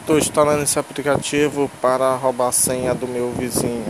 Estou instalando esse aplicativo para roubar a senha do meu vizinho.